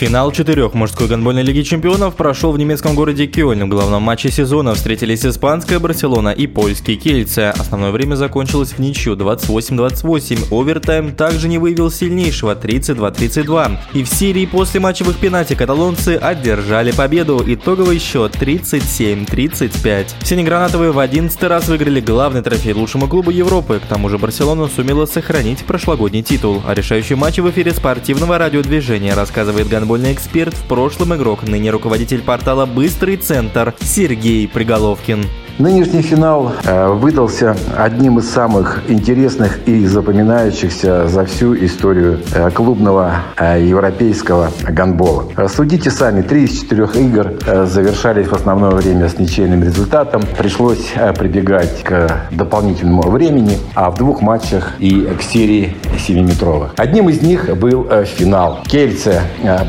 Финал четырех мужской гонбольной лиги чемпионов прошел в немецком городе Кёльн. В главном матче сезона встретились испанская Барселона и польский Кельце. Основное время закончилось в ничью 28-28. Овертайм также не выявил сильнейшего 32-32. И в серии после матчевых пенальти каталонцы одержали победу. Итоговый счет 37-35. Синегранатовые в 11 раз выиграли главный трофей лучшему клубу Европы. К тому же Барселона сумела сохранить прошлогодний титул. А решающий матч в эфире спортивного радиодвижения рассказывает гонбольный футбольный эксперт, в прошлом игрок, ныне руководитель портала «Быстрый центр» Сергей Приголовкин. Нынешний финал э, выдался одним из самых интересных и запоминающихся за всю историю э, клубного э, европейского гандбола. Судите сами, три из четырех игр завершались в основное время с ничейным результатом. Пришлось прибегать к дополнительному времени, а в двух матчах и к серии 7-метровых. Одним из них был финал. Кельце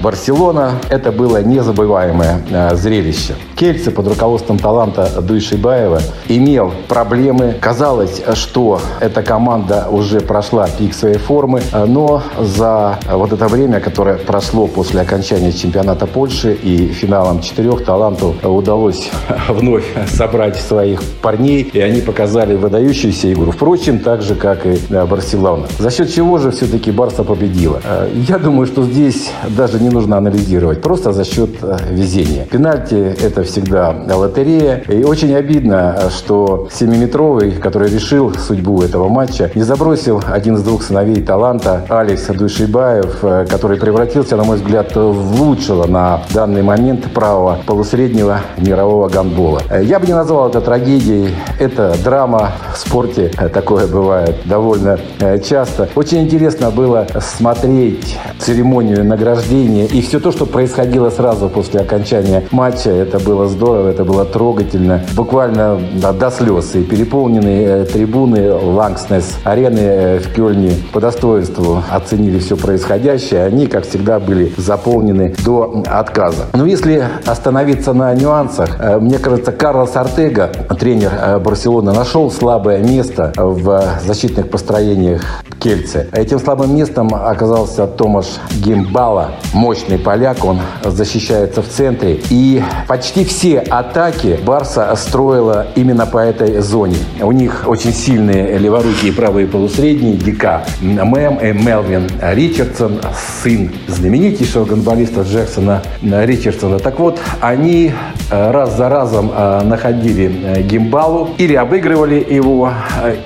Барселона. Это было незабываемое зрелище. Кельце под руководством таланта Дуйшибая Николаева имел проблемы. Казалось, что эта команда уже прошла пик своей формы, но за вот это время, которое прошло после окончания чемпионата Польши и финалом четырех, таланту удалось вновь собрать своих парней, и они показали выдающуюся игру. Впрочем, так же, как и Барселона. За счет чего же все-таки Барса победила? Я думаю, что здесь даже не нужно анализировать, просто за счет везения. Пенальти – это всегда лотерея, и очень обидно, обидно, что семиметровый, который решил судьбу этого матча, не забросил один из двух сыновей таланта Алекс Душибаев, э, который превратился, на мой взгляд, в лучшего на данный момент правого полусреднего мирового гандбола. Э, я бы не назвал это трагедией. Это драма в спорте. Э, такое бывает довольно часто. Очень интересно было смотреть церемонию награждения и все то, что происходило сразу после окончания матча. Это было здорово, это было трогательно. Буквально буквально до слез. И переполненные э, трибуны Лангснес арены э, в Кёльне по достоинству оценили все происходящее. Они, как всегда, были заполнены до отказа. Но если остановиться на нюансах, э, мне кажется, Карлос Артега, тренер Барселоны, нашел слабое место в защитных построениях Кельце. Этим слабым местом оказался Томаш Гимбала, мощный поляк, он защищается в центре. И почти все атаки Барса строила было именно по этой зоне. У них очень сильные леворукие правые полусредние, Дика Мэм Мелвин Ричардсон, сын знаменитейшего гонболиста Джексона Ричардсона. Так вот, они раз за разом э, находили э, гимбалу, или обыгрывали его,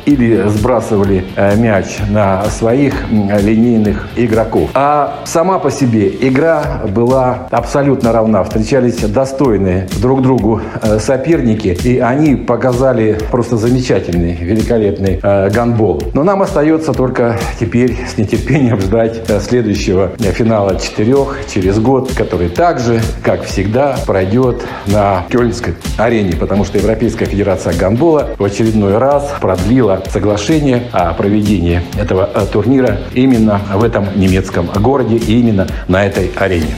или сбрасывали мяч на своих линейных игроков. А сама по себе игра была абсолютно равна. Встречались достойные друг другу соперники, и они показали просто замечательный, великолепный э, гандбол. Но нам остается только теперь с нетерпением ждать э, следующего финала четырех через год, который также, как всегда, пройдет на Кёльнской арене, потому что Европейская Федерация гандбола в очередной раз продлила соглашение о проведении этого э, турнира именно в этом немецком городе и именно на этой арене.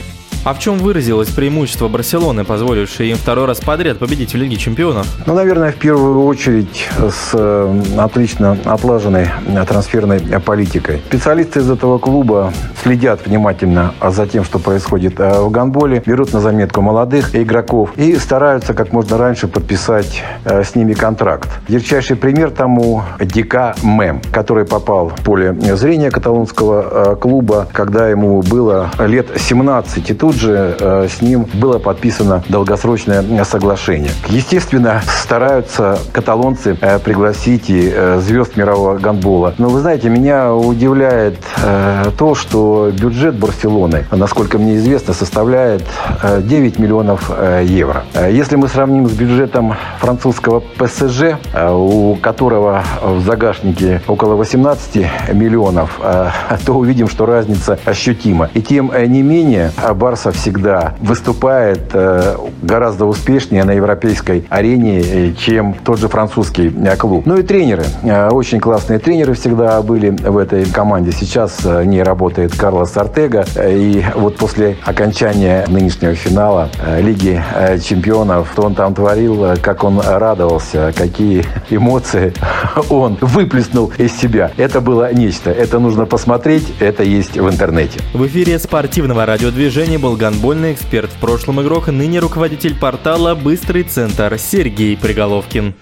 А в чем выразилось преимущество Барселоны, позволившее им второй раз подряд победить в Лиге чемпионов? Ну, наверное, в первую очередь с э, отлично отлаженной трансферной политикой. Специалисты из этого клуба следят внимательно за тем, что происходит э, в гандболе, берут на заметку молодых игроков и стараются как можно раньше подписать э, с ними контракт. Ярчайший пример тому Дика Мэм, который попал в поле зрения каталонского клуба, когда ему было лет 17. И тут же э, с ним было подписано долгосрочное соглашение. Естественно, стараются каталонцы э, пригласить и э, звезд мирового гандбола. Но вы знаете, меня удивляет то, что бюджет Барселоны, насколько мне известно, составляет 9 миллионов евро. Если мы сравним с бюджетом французского ПСЖ, у которого в загашнике около 18 миллионов, то увидим, что разница ощутима. И тем не менее, Барс Барса всегда выступает э, гораздо успешнее на европейской арене, э, чем тот же французский клуб. Ну и тренеры. Очень классные тренеры всегда были в этой команде. Сейчас не работает Карлос Артега. И вот после окончания нынешнего финала Лиги чемпионов, что он там творил, как он радовался, какие эмоции он выплеснул из себя. Это было нечто. Это нужно посмотреть, это есть в интернете. В эфире спортивного радиодвижения был гонбольный эксперт в прошлом игрок, ныне руководитель портала «Быстрый центр» Сергей Приголовкин.